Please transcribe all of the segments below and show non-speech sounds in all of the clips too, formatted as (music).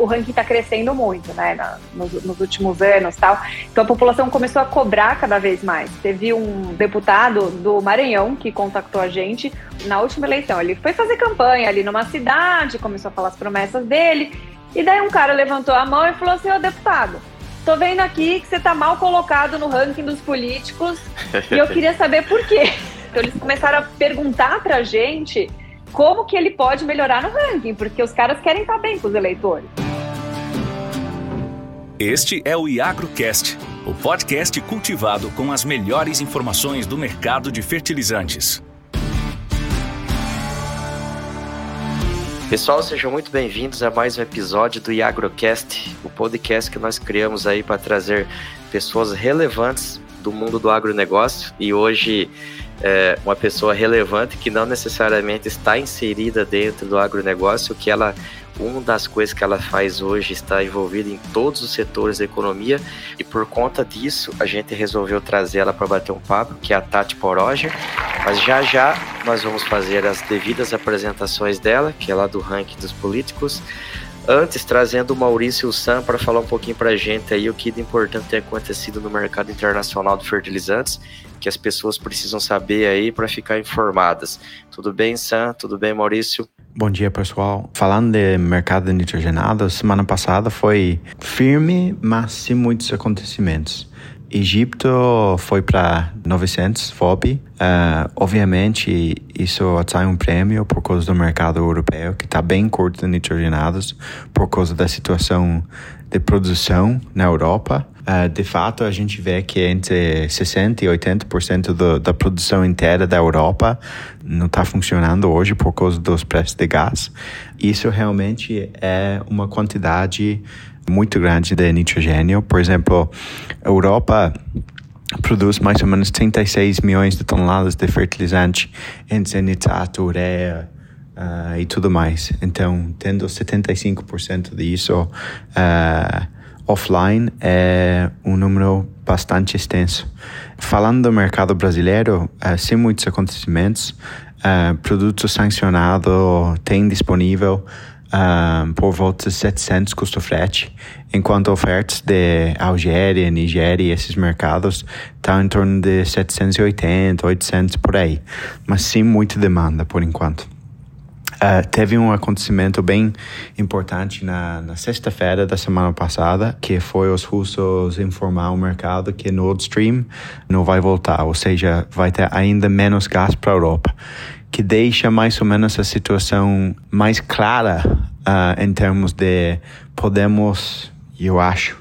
o ranking está crescendo muito, né, na, nos, nos, últimos anos tal. Então a população começou a cobrar cada vez mais. Teve um deputado do Maranhão que contactou a gente na última eleição. Ele foi fazer campanha ali numa cidade, começou a falar as promessas dele, e daí um cara levantou a mão e falou assim, ô deputado, tô vendo aqui que você tá mal colocado no ranking dos políticos e eu queria saber por quê. (laughs) Então eles começaram a perguntar pra gente como que ele pode melhorar no ranking, porque os caras querem estar bem com os eleitores. Este é o IagroCast, o podcast cultivado com as melhores informações do mercado de fertilizantes. Pessoal, sejam muito bem-vindos a mais um episódio do IagroCast, o podcast que nós criamos aí para trazer pessoas relevantes do mundo do agronegócio e hoje é, uma pessoa relevante que não necessariamente está inserida dentro do agronegócio, que ela uma das coisas que ela faz hoje está envolvida em todos os setores da economia e por conta disso a gente resolveu trazer ela para bater um papo, que é a Tati Poroger. Mas já já nós vamos fazer as devidas apresentações dela, que é lá do ranking dos políticos. Antes, trazendo o Maurício Sam para falar um pouquinho para a gente aí o que de importante tem acontecido no mercado internacional de fertilizantes que as pessoas precisam saber aí para ficar informadas. Tudo bem, Sam? Tudo bem, Maurício? Bom dia, pessoal. Falando de mercado nitrogenado, semana passada foi firme, mas sem muitos acontecimentos. Egito foi para 900 FOB. Uh, obviamente, isso atrai um prêmio por causa do mercado europeu, que está bem curto de nitrogenados, por causa da situação de produção na Europa. Uh, de fato, a gente vê que entre 60% e 80% do, da produção inteira da Europa não está funcionando hoje por causa dos preços de gás. Isso realmente é uma quantidade muito grande de nitrogênio. Por exemplo, a Europa produz mais ou menos 36 milhões de toneladas de fertilizante entre nitrato, ureia, uh, e tudo mais. Então, tendo 75% disso uh, offline é um número bastante extenso. Falando do mercado brasileiro, uh, sem muitos acontecimentos, uh, produto sancionado tem disponível uh, por volta de 700 custo frete, enquanto ofertas de Algéria, Nigéria e esses mercados estão em torno de 780, 800 por aí, mas sem muita demanda por enquanto. Uh, teve um acontecimento bem importante na, na sexta-feira da semana passada, que foi os russos informar o mercado que Nord Stream não vai voltar, ou seja, vai ter ainda menos gás para a Europa, que deixa mais ou menos a situação mais clara uh, em termos de podemos, eu acho,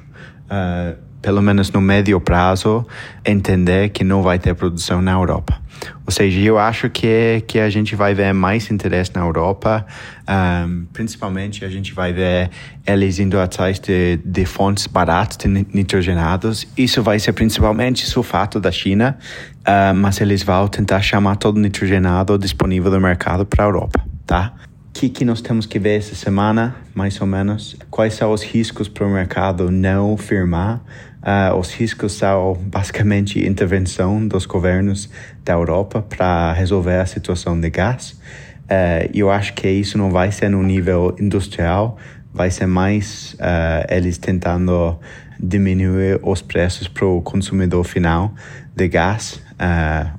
uh, pelo menos no médio prazo, entender que não vai ter produção na Europa. Ou seja, eu acho que, que a gente vai ver mais interesse na Europa, um, principalmente a gente vai ver eles indo atrás de, de fontes baratas de nitrogenados. Isso vai ser principalmente sulfato da China, uh, mas eles vão tentar chamar todo nitrogenado disponível no mercado para a Europa, tá? O que, que nós temos que ver essa semana, mais ou menos? Quais são os riscos para o mercado não firmar? Uh, os riscos são basicamente intervenção dos governos da Europa para resolver a situação de gás. Uh, eu acho que isso não vai ser no nível industrial, vai ser mais uh, eles tentando diminuir os preços para o consumidor final de gás,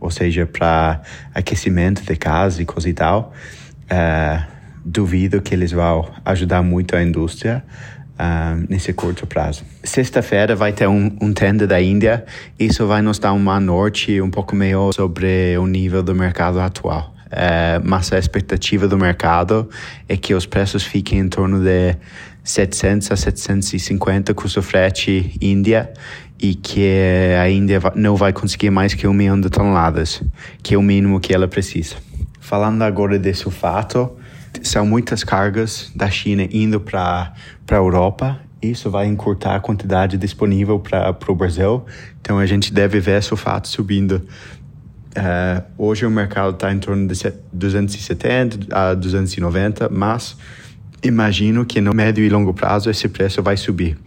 ou seja, para aquecimento de casa e coisa e tal. duvido que eles vão ajudar muito a indústria, uh, nesse curto prazo. Sexta-feira vai ter um, um tenda da Índia. Isso vai nos dar uma norte um pouco meio sobre o nível do mercado atual. Uh, mas a expectativa do mercado é que os preços fiquem em torno de 700 a 750 custo frete Índia e que a Índia não vai conseguir mais que um milhão de toneladas, que é o mínimo que ela precisa. Falando agora de sulfato, são muitas cargas da China indo para a Europa. Isso vai encurtar a quantidade disponível para o Brasil. Então a gente deve ver sulfato subindo. Uh, hoje o mercado está em torno de 270 a 290, mas imagino que no médio e longo prazo esse preço vai subir.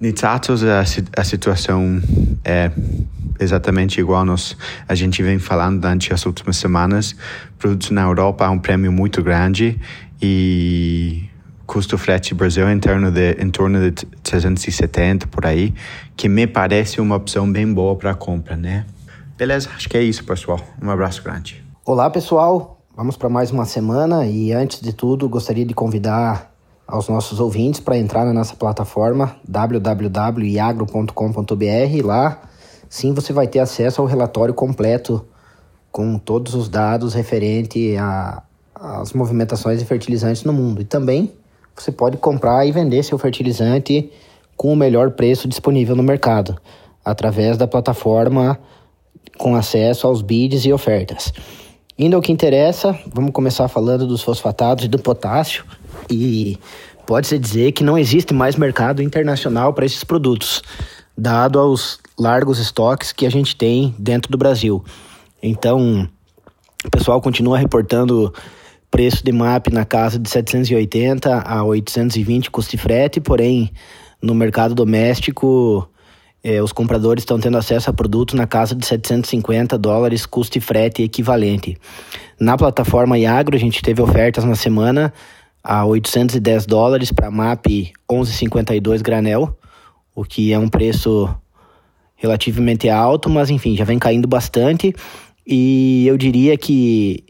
Nitratos, a, a situação é exatamente igual nós, a gente vem falando durante as últimas semanas. Produtos na Europa um prêmio muito grande e custo frete Brasil em torno de em torno de 370 por aí, que me parece uma opção bem boa para compra, né? Beleza, acho que é isso, pessoal. Um abraço grande. Olá, pessoal. Vamos para mais uma semana e antes de tudo, gostaria de convidar aos nossos ouvintes para entrar na nossa plataforma www.iagro.com.br. Lá, sim, você vai ter acesso ao relatório completo com todos os dados referente às movimentações de fertilizantes no mundo. E também você pode comprar e vender seu fertilizante com o melhor preço disponível no mercado, através da plataforma com acesso aos bids e ofertas. Indo ao que interessa, vamos começar falando dos fosfatados e do potássio. E pode-se dizer que não existe mais mercado internacional para esses produtos, dado aos largos estoques que a gente tem dentro do Brasil. Então, o pessoal continua reportando preço de MAP na casa de 780 a 820 custo de frete, porém no mercado doméstico eh, os compradores estão tendo acesso a produtos na casa de 750 dólares custo de frete equivalente. Na plataforma Iagro a gente teve ofertas na semana a 810 dólares para MAP 1152 granel, o que é um preço relativamente alto, mas enfim, já vem caindo bastante. E eu diria que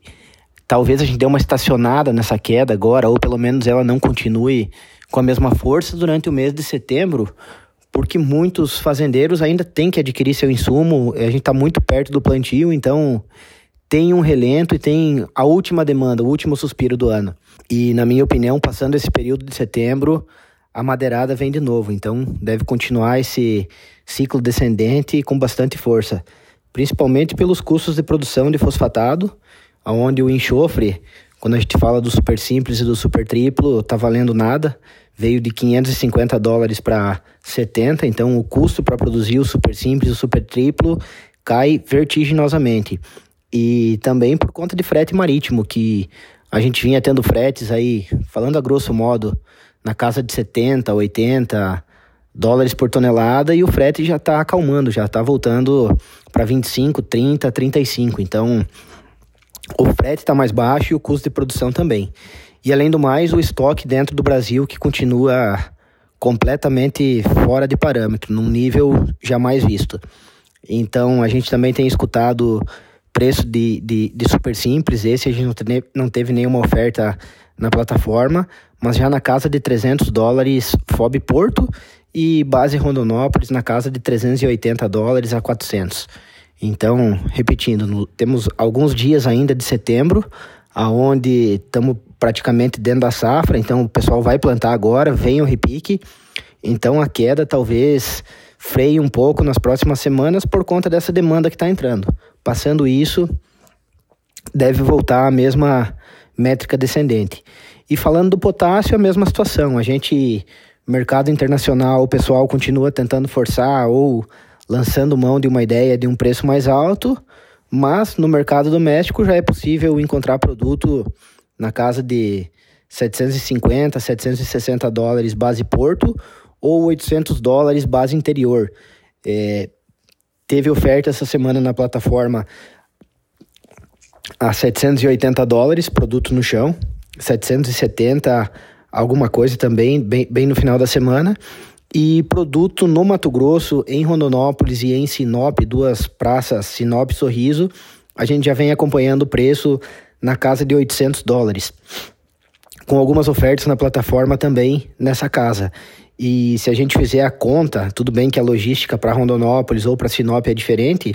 Talvez a gente dê uma estacionada nessa queda agora, ou pelo menos ela não continue com a mesma força durante o mês de setembro, porque muitos fazendeiros ainda têm que adquirir seu insumo, a gente está muito perto do plantio, então tem um relento e tem a última demanda, o último suspiro do ano. E, na minha opinião, passando esse período de setembro, a madeirada vem de novo, então deve continuar esse ciclo descendente com bastante força, principalmente pelos custos de produção de fosfatado onde o enxofre, quando a gente fala do super simples e do super triplo, tá valendo nada. Veio de 550 dólares para 70, então o custo para produzir o super simples e o super triplo cai vertiginosamente. E também por conta de frete marítimo, que a gente vinha tendo fretes aí, falando a grosso modo, na casa de 70, 80 dólares por tonelada e o frete já está acalmando, já está voltando para 25, 30, 35. Então, o frete está mais baixo e o custo de produção também. E além do mais, o estoque dentro do Brasil que continua completamente fora de parâmetro, num nível jamais visto. Então a gente também tem escutado preço de, de, de super simples, esse a gente não, teve, não teve nenhuma oferta na plataforma, mas já na casa de 300 dólares FOB Porto e base Rondonópolis na casa de 380 dólares a 400. Então, repetindo, no, temos alguns dias ainda de setembro, aonde estamos praticamente dentro da safra, então o pessoal vai plantar agora, vem o repique. Então a queda talvez freie um pouco nas próximas semanas por conta dessa demanda que está entrando. Passando isso, deve voltar a mesma métrica descendente. E falando do potássio, a mesma situação. A gente, mercado internacional, o pessoal continua tentando forçar ou lançando mão de uma ideia de um preço mais alto, mas no mercado doméstico já é possível encontrar produto na casa de 750, 760 dólares base porto ou 800 dólares base interior. É, teve oferta essa semana na plataforma a 780 dólares, produto no chão, 770 alguma coisa também, bem, bem no final da semana, e produto no Mato Grosso, em Rondonópolis e em Sinop, duas praças, Sinop e Sorriso, a gente já vem acompanhando o preço na casa de 800 dólares. Com algumas ofertas na plataforma também nessa casa. E se a gente fizer a conta, tudo bem que a logística para Rondonópolis ou para Sinop é diferente,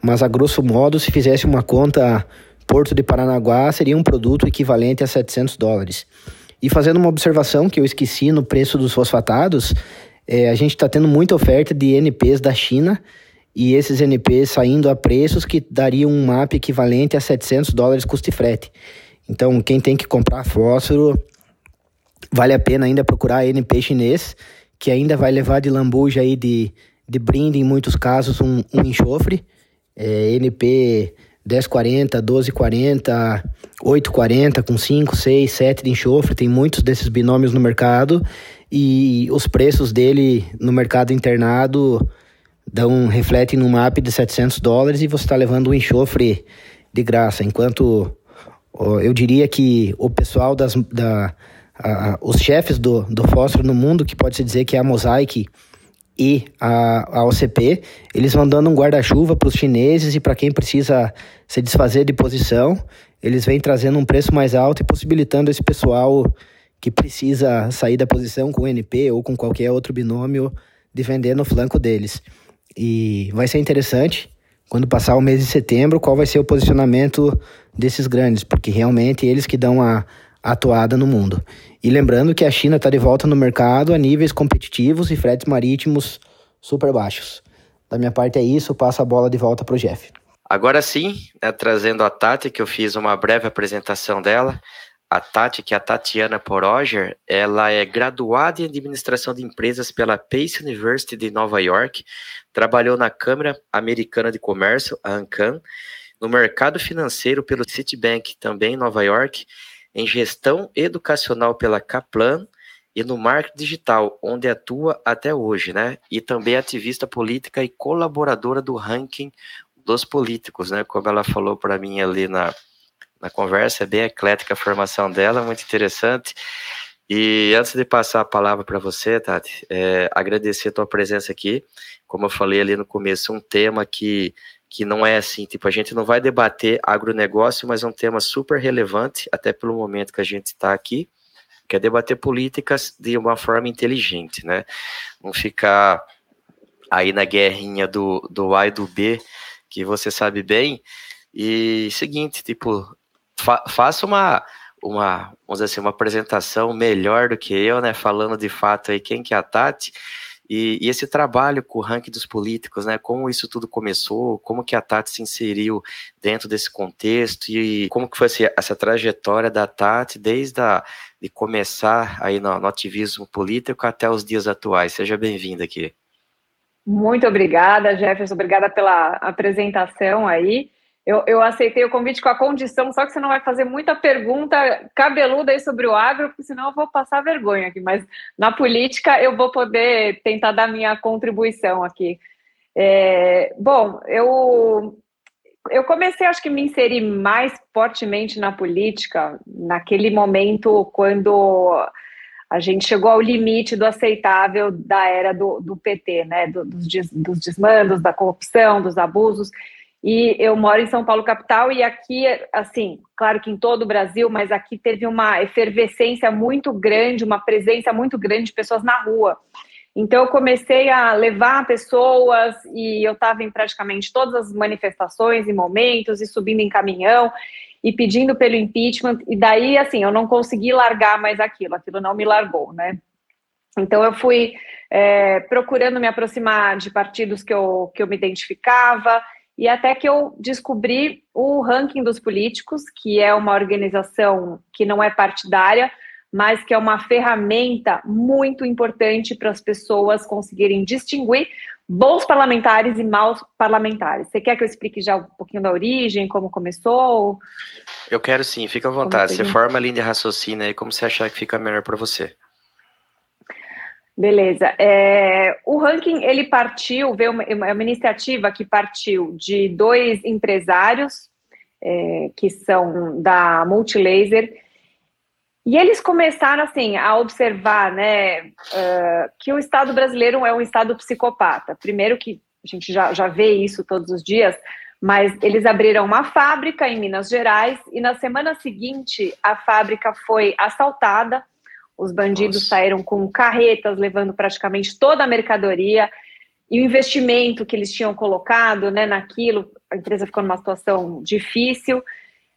mas a grosso modo, se fizesse uma conta Porto de Paranaguá, seria um produto equivalente a 700 dólares. E fazendo uma observação que eu esqueci no preço dos fosfatados, é, a gente está tendo muita oferta de NPs da China e esses NPs saindo a preços que dariam um MAP equivalente a 700 dólares custo frete. Então, quem tem que comprar fósforo, vale a pena ainda procurar NP chinês, que ainda vai levar de lambuja aí de, de brinde, em muitos casos, um, um enxofre. É, NP 1040, 1240, 840 com 5, 6, 7 de enxofre, tem muitos desses binômios no mercado. E os preços dele no mercado internado dão refletem no MAP de 700 dólares e você está levando um enxofre de graça, enquanto eu diria que o pessoal das, da, uh, os chefes do, do fósforo no mundo, que pode se dizer que é a Mosaic e a, a OCP, eles vão dando um guarda-chuva para os chineses e para quem precisa se desfazer de posição, eles vêm trazendo um preço mais alto e possibilitando esse pessoal que precisa sair da posição com o NP ou com qualquer outro binômio de vender no flanco deles. E vai ser interessante quando passar o mês de setembro qual vai ser o posicionamento desses grandes, porque realmente eles que dão a, a atuada no mundo. E lembrando que a China está de volta no mercado a níveis competitivos e fretes marítimos super baixos. Da minha parte é isso, passo a bola de volta para o Jeff. Agora sim, né, trazendo a Tati, que eu fiz uma breve apresentação dela. A Tati, que é a Tatiana Poroger, ela é graduada em administração de empresas pela Pace University de Nova York, trabalhou na Câmara Americana de Comércio, a ANCAM, no mercado financeiro pelo Citibank, também em Nova York, em gestão educacional pela Kaplan e no marketing digital, onde atua até hoje, né? E também ativista política e colaboradora do ranking dos políticos, né? Como ela falou para mim ali na, na conversa, é bem eclética a formação dela, muito interessante. E antes de passar a palavra para você, Tati, é, agradecer a tua presença aqui. Como eu falei ali no começo, um tema que, que não é assim, tipo, a gente não vai debater agronegócio, mas é um tema super relevante, até pelo momento que a gente está aqui, que é debater políticas de uma forma inteligente, né? Não ficar aí na guerrinha do, do A e do B, que você sabe bem. E seguinte, tipo, fa faça uma, uma, vamos dizer assim, uma apresentação melhor do que eu, né? Falando de fato aí quem que é a Tati. E, e, esse trabalho com o ranking dos políticos, né? Como isso tudo começou, como que a Tati se inseriu dentro desse contexto e como que foi essa, essa trajetória da Tati desde a, de começar aí no, no ativismo político até os dias atuais. Seja bem-vinda aqui. Muito obrigada, Jefferson. Obrigada pela apresentação aí. Eu, eu, aceitei o convite com a condição, só que você não vai fazer muita pergunta cabeluda aí sobre o agro, porque senão eu vou passar vergonha aqui. Mas na política eu vou poder tentar dar minha contribuição aqui. É, bom, eu, eu comecei, acho que me inserir mais fortemente na política naquele momento quando a gente chegou ao limite do aceitável da era do, do PT, né? Do, dos, des, dos desmandos, da corrupção, dos abusos. E eu moro em São Paulo, capital, e aqui, assim, claro que em todo o Brasil, mas aqui teve uma efervescência muito grande, uma presença muito grande de pessoas na rua. Então, eu comecei a levar pessoas, e eu estava em praticamente todas as manifestações e momentos, e subindo em caminhão, e pedindo pelo impeachment, e daí, assim, eu não consegui largar mais aquilo, aquilo não me largou, né? Então, eu fui é, procurando me aproximar de partidos que eu, que eu me identificava, e até que eu descobri o ranking dos políticos, que é uma organização que não é partidária, mas que é uma ferramenta muito importante para as pessoas conseguirem distinguir bons parlamentares e maus parlamentares. Você quer que eu explique já um pouquinho da origem, como começou? Eu quero sim, fica à vontade. Você forma a linha de raciocínio aí, como você achar que fica melhor para você. Beleza. É, o ranking, ele partiu, veio uma, uma, iniciativa que partiu de dois empresários, é, que são da Multilaser, e eles começaram assim a observar, né, uh, que o Estado brasileiro é um Estado psicopata. Primeiro que a gente já, já vê isso todos os dias, mas eles abriram uma fábrica em Minas Gerais e na semana seguinte a fábrica foi assaltada. Os bandidos Nossa. saíram com carretas levando praticamente toda a mercadoria e o investimento que eles tinham colocado, né, naquilo, a empresa ficou numa situação difícil.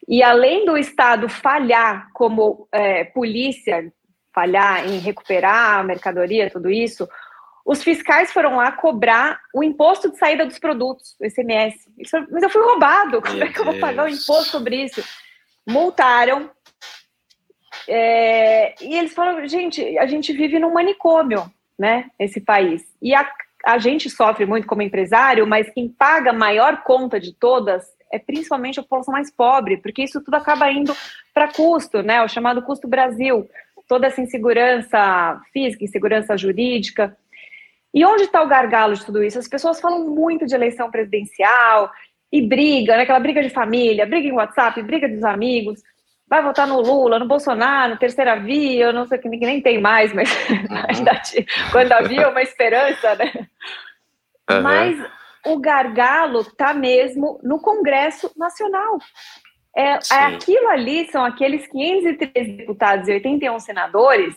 E além do Estado falhar como é, polícia, falhar em recuperar a mercadoria, tudo isso, os fiscais foram lá cobrar o imposto de saída dos produtos, o ICMS. Mas eu fui roubado, como é que eu vou pagar o imposto sobre isso? Multaram. É, e eles falaram, gente, a gente vive num manicômio, né, esse país. E a, a gente sofre muito como empresário, mas quem paga a maior conta de todas é principalmente a população mais pobre, porque isso tudo acaba indo para custo, né? O chamado custo Brasil, toda essa insegurança física, insegurança jurídica. E onde está o gargalo de tudo isso? As pessoas falam muito de eleição presidencial e briga, né? Aquela briga de família, briga em WhatsApp, briga dos amigos. Vai votar no Lula, no Bolsonaro, no terceira via, eu não sei que nem tem mais, mas (laughs) na uhum. verdade, quando havia uma esperança, né? Uhum. Mas o gargalo está mesmo no Congresso Nacional. É, é, aquilo ali são aqueles 513 deputados e 81 senadores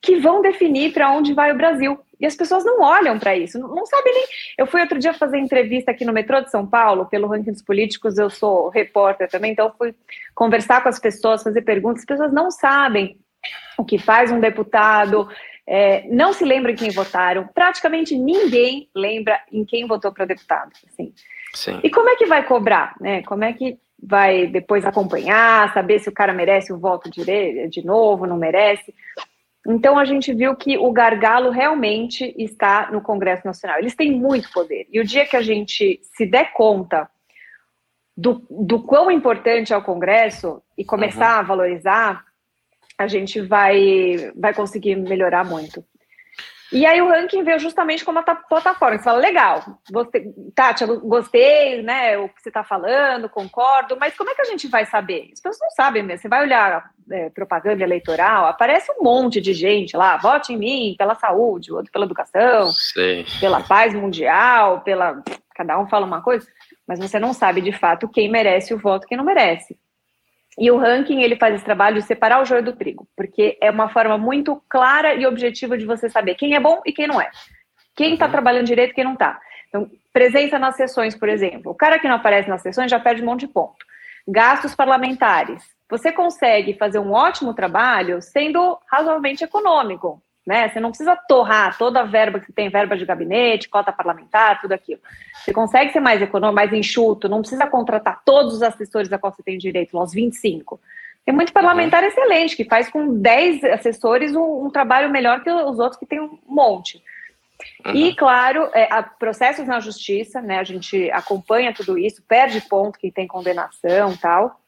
que vão definir para onde vai o Brasil. E as pessoas não olham para isso, não, não sabem nem. Eu fui outro dia fazer entrevista aqui no metrô de São Paulo, pelo ranking dos políticos, eu sou repórter também, então fui conversar com as pessoas, fazer perguntas. As pessoas não sabem o que faz um deputado, é, não se lembram em quem votaram, praticamente ninguém lembra em quem votou para deputado. Assim. Sim. E como é que vai cobrar? Né? Como é que vai depois acompanhar, saber se o cara merece o voto de, de novo, não merece? Então a gente viu que o gargalo realmente está no Congresso Nacional. Eles têm muito poder. E o dia que a gente se der conta do, do quão importante é o Congresso e começar uhum. a valorizar, a gente vai, vai conseguir melhorar muito. E aí o ranking veio justamente como a plataforma. Você fala, legal, você, Tati, gostei, né, o que você está falando, concordo, mas como é que a gente vai saber? As pessoas não sabem mesmo. Você vai olhar é, propaganda eleitoral, aparece um monte de gente lá, vote em mim, pela saúde, outro pela educação, Sim. pela paz mundial, pela... Cada um fala uma coisa, mas você não sabe de fato quem merece o voto e quem não merece. E o ranking ele faz esse trabalho de separar o joio do trigo, porque é uma forma muito clara e objetiva de você saber quem é bom e quem não é. Quem está uhum. trabalhando direito e quem não está. Então, presença nas sessões, por exemplo. O cara que não aparece nas sessões já perde um monte de ponto. Gastos parlamentares. Você consegue fazer um ótimo trabalho sendo razoavelmente econômico né? Você não precisa torrar toda a verba que você tem, verba de gabinete, cota parlamentar, tudo aquilo. Você consegue ser mais econômico, mais enxuto, não precisa contratar todos os assessores a qual você tem direito, os 25. Tem muito parlamentar uhum. excelente, que faz com 10 assessores um, um, trabalho melhor que os outros que tem um monte. Uhum. E, claro, é, processos na justiça, né? A gente acompanha tudo isso, perde ponto quem tem condenação tal.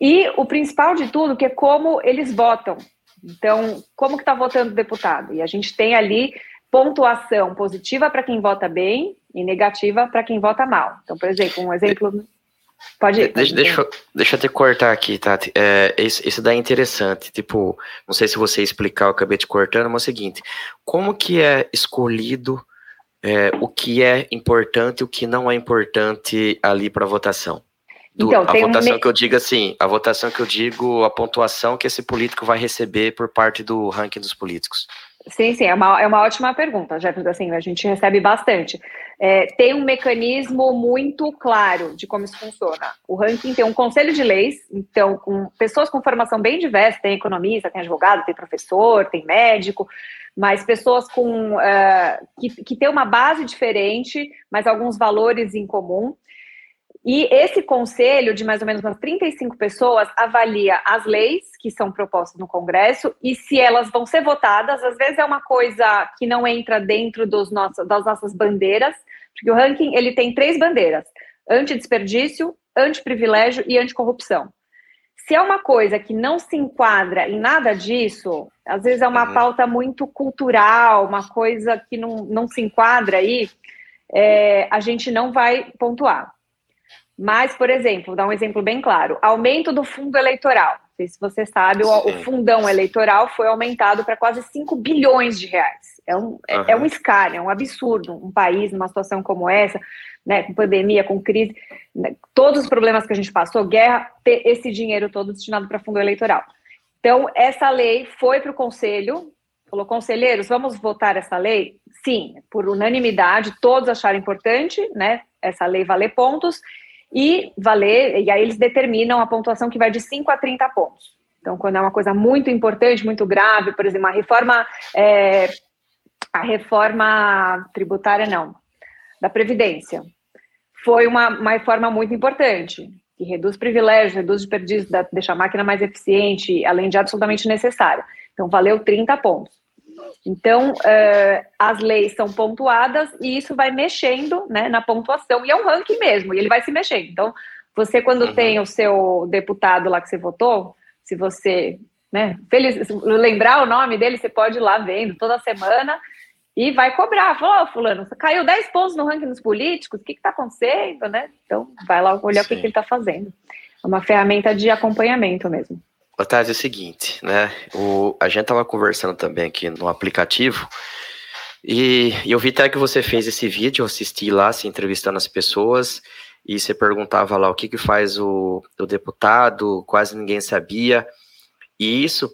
E o principal de tudo, que é como eles votam. Então, como que está votando o deputado? E a gente tem ali pontuação positiva para quem vota bem e negativa para quem vota mal. Então, por exemplo, um exemplo. Pode ir. Deixa, deixa, deixa eu te cortar aqui, Tati. É, esse, esse daí é interessante. Tipo, não sei se você explicar, eu acabei te cortando, mas é o seguinte: como que é escolhido é, o que é importante e o que não é importante ali para votação? Do, então, a votação um... que eu digo assim, a votação que eu digo, a pontuação que esse político vai receber por parte do ranking dos políticos. Sim, sim, é uma, é uma ótima pergunta, Jefferson, assim, a gente recebe bastante. É, tem um mecanismo muito claro de como isso funciona. O ranking tem um conselho de leis, então, com pessoas com formação bem diversa, tem economista, tem advogado, tem professor, tem médico, mas pessoas com uh, que, que têm uma base diferente, mas alguns valores em comum. E esse conselho, de mais ou menos umas 35 pessoas, avalia as leis que são propostas no Congresso e se elas vão ser votadas. Às vezes é uma coisa que não entra dentro dos nossos, das nossas bandeiras, porque o ranking ele tem três bandeiras: antidesperdício, antiprivilégio e anticorrupção. Se é uma coisa que não se enquadra em nada disso, às vezes é uma uhum. pauta muito cultural, uma coisa que não, não se enquadra aí, é, a gente não vai pontuar. Mas, por exemplo, vou dar um exemplo bem claro: aumento do fundo eleitoral. Não sei se você sabe, o, o fundão eleitoral foi aumentado para quase 5 bilhões de reais. É um, uhum. é, é um escárnio, é um absurdo. Um país numa situação como essa, né, com pandemia, com crise, né, todos os problemas que a gente passou, guerra, ter esse dinheiro todo destinado para fundo eleitoral. Então, essa lei foi para o conselho, falou, conselheiros, vamos votar essa lei? Sim, por unanimidade, todos acharam importante, né, essa lei valer pontos, e valer, e aí eles determinam a pontuação que vai de 5 a 30 pontos. Então, quando é uma coisa muito importante, muito grave, por exemplo, a reforma, é, a reforma tributária, não, da Previdência, foi uma, uma reforma muito importante, que reduz privilégios, reduz desperdício, deixa a máquina mais eficiente, além de absolutamente necessária. Então, valeu 30 pontos. Então, uh, as leis são pontuadas e isso vai mexendo né, na pontuação, e é um ranking mesmo, e ele vai se mexendo. Então, você, quando uhum. tem o seu deputado lá que você votou, se você né, feliz, lembrar o nome dele, você pode ir lá vendo toda semana e vai cobrar. Falou, oh, fulano, caiu 10 pontos no ranking dos políticos, o que está acontecendo, né? Então, vai lá olhar Sim. o que, que ele está fazendo. uma ferramenta de acompanhamento mesmo. Otávio, é o seguinte, né? O, a gente estava conversando também aqui no aplicativo e, e eu vi até que você fez esse vídeo, eu assisti lá, se entrevistando as pessoas e você perguntava lá o que, que faz o, o deputado, quase ninguém sabia. E isso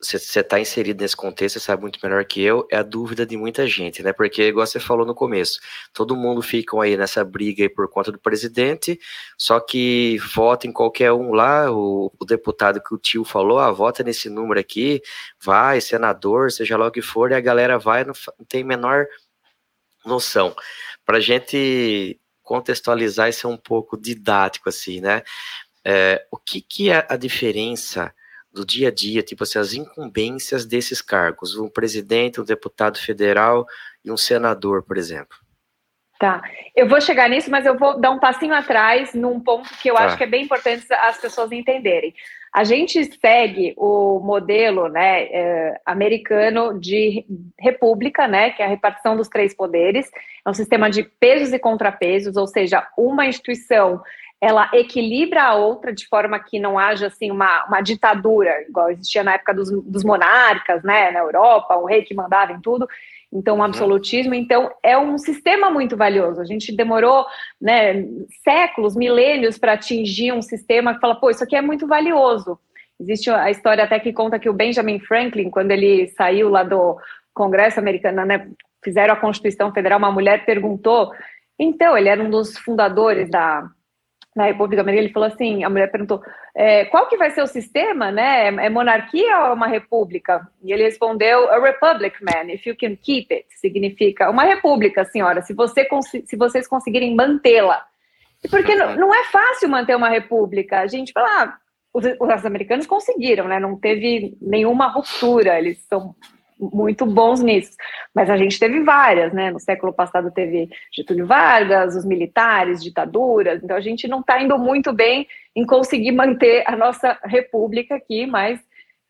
você está inserido nesse contexto, você sabe muito melhor que eu, é a dúvida de muita gente, né? Porque, igual você falou no começo, todo mundo fica aí nessa briga aí por conta do presidente, só que vota em qualquer um lá, o, o deputado que o tio falou, ah, vota nesse número aqui, vai, senador, seja lá o que for, e a galera vai, não, não tem menor noção. Para gente contextualizar, isso é um pouco didático, assim, né? É, o que, que é a diferença do dia a dia, tipo assim, as incumbências desses cargos, um presidente, um deputado federal e um senador, por exemplo. Tá, eu vou chegar nisso, mas eu vou dar um passinho atrás num ponto que eu tá. acho que é bem importante as pessoas entenderem. A gente segue o modelo né, é, americano de república, né, que é a repartição dos três poderes. É um sistema de pesos e contrapesos, ou seja, uma instituição ela equilibra a outra de forma que não haja assim uma, uma ditadura, igual existia na época dos, dos monarcas, né, na Europa, um rei que mandava em tudo, então um uhum. absolutismo. Então é um sistema muito valioso. A gente demorou né, séculos, milênios para atingir um sistema que fala, pô, isso aqui é muito valioso. Existe a história até que conta que o Benjamin Franklin, quando ele saiu lá do Congresso americano, né, fizeram a Constituição Federal, uma mulher perguntou. Então, ele era um dos fundadores da, na República Americana, ele falou assim, a mulher perguntou, é, qual que vai ser o sistema, né? É monarquia ou é uma república? E ele respondeu, a republic, man, if you can keep it. Significa uma república, senhora, se, você, se vocês conseguirem mantê-la. Porque não, não, é fácil manter uma república. A gente fala, ah, os, os americanos conseguiram, né? Não teve nenhuma ruptura, eles são muito bons nisso. Mas a gente teve várias, né? No século passado teve Getúlio Vargas, os militares, ditaduras. Então a gente não está indo muito bem em conseguir manter a nossa república aqui, mas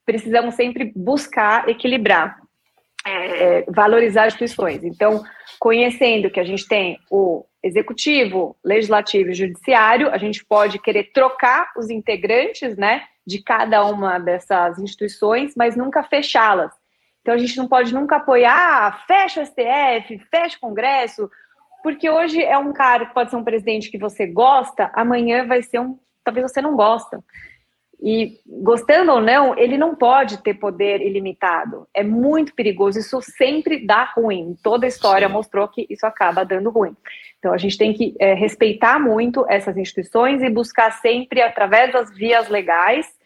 precisamos sempre buscar equilibrar, é, valorizar as instituições. Então, conhecendo que a gente tem o executivo, legislativo e judiciário, a gente pode querer trocar os integrantes, né? De cada uma dessas instituições, mas nunca fechá-las. Então a gente não pode nunca apoiar, ah, fecha o STF, fecha o Congresso, porque hoje é um cara que pode ser um presidente que você gosta, amanhã vai ser um, talvez você não gosta. E gostando ou não, ele não pode ter poder ilimitado. É muito perigoso, isso sempre dá ruim. Toda a história Sim. mostrou que isso acaba dando ruim. Então a gente tem que é, respeitar muito essas instituições e buscar sempre, através das vias legais,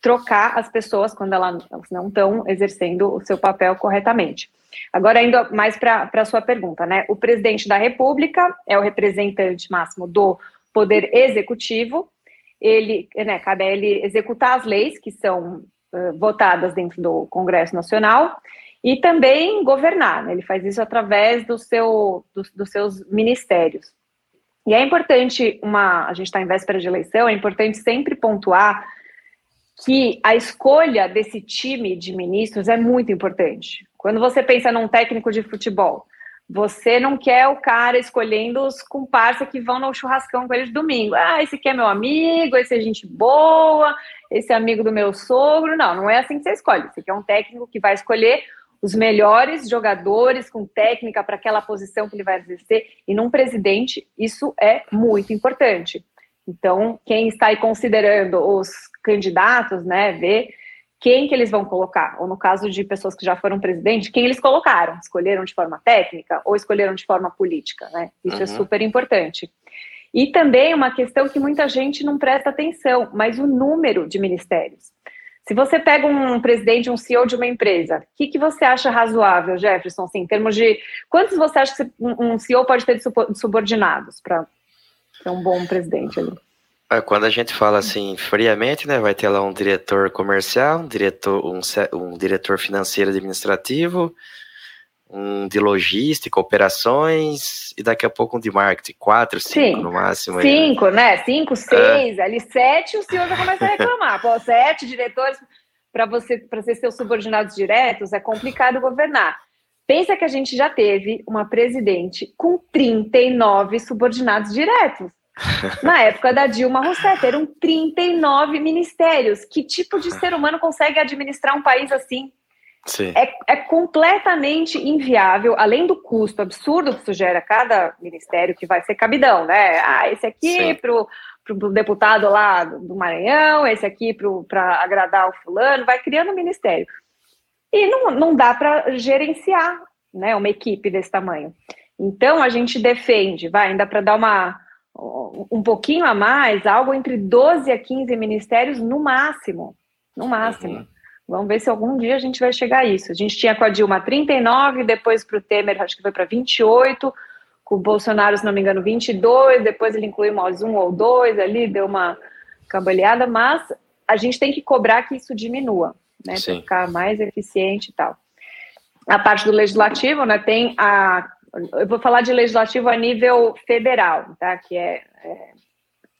trocar as pessoas quando elas não estão exercendo o seu papel corretamente. Agora, indo mais para a sua pergunta, né? O presidente da República é o representante máximo do Poder Executivo. Ele, né, cabe a ele executar as leis que são uh, votadas dentro do Congresso Nacional e também governar. Né? Ele faz isso através do seu, do, dos seus ministérios. E é importante, uma, a gente está em véspera de eleição, é importante sempre pontuar que a escolha desse time de ministros é muito importante. Quando você pensa num técnico de futebol, você não quer o cara escolhendo os comparsa que vão no churrascão com ele de domingo. Ah, esse aqui é meu amigo, esse é gente boa, esse é amigo do meu sogro. Não, não é assim que você escolhe. Você quer um técnico que vai escolher os melhores jogadores com técnica para aquela posição que ele vai exercer. E num presidente, isso é muito importante. Então, quem está aí considerando os candidatos, né, ver quem que eles vão colocar, ou no caso de pessoas que já foram presidente, quem eles colocaram, escolheram de forma técnica ou escolheram de forma política, né? Isso é uhum. é super importante. E também uma questão que muita gente não presta atenção, mas o número de ministérios. Se você pega um presidente, um CEO de uma empresa, o que, que você acha razoável, Jefferson, assim, em termos de quantos você acha que um CEO pode ter de subordinados para ser um bom presidente ali? É, quando a gente fala assim friamente, né, vai ter lá um diretor comercial, um diretor, um, um diretor financeiro administrativo, um de logística, operações e daqui a pouco um de marketing, quatro, cinco Sim, no máximo. Cinco, aí, né? Cinco, seis, é. ali sete, o senhor já começa a reclamar. Pô, sete diretores para você para ser seus subordinados diretos é complicado governar. Pensa que a gente já teve uma presidente com 39 subordinados diretos. Na época da Dilma Rousseff, eram 39 ministérios. Que tipo de ser humano consegue administrar um país assim? É, é, completamente inviável, além do custo absurdo que isso gera cada ministério que vai ser cabidão, né? Ah, esse aqui para o deputado lá do Maranhão, esse aqui para agradar o fulano, vai criando um ministério. E não, não dá para gerenciar né, uma equipe desse tamanho. Então a gente defende, vai, ainda para dar uma um pouquinho a mais, algo entre 12 a 15 ministérios no máximo. No máximo. Uhum. Vamos ver se algum dia a gente vai chegar a isso. A gente tinha com a Dilma 39, depois para o Temer, acho que foi para 28, com o Bolsonaro, se não me engano, 22, depois ele incluiu mais um ou dois ali, deu uma cambaleada, mas a gente tem que cobrar que isso diminua, né? Para ficar mais eficiente e tal. A parte do legislativo, né, tem a. Eu vou falar de legislativo a nível federal, tá? Que é, é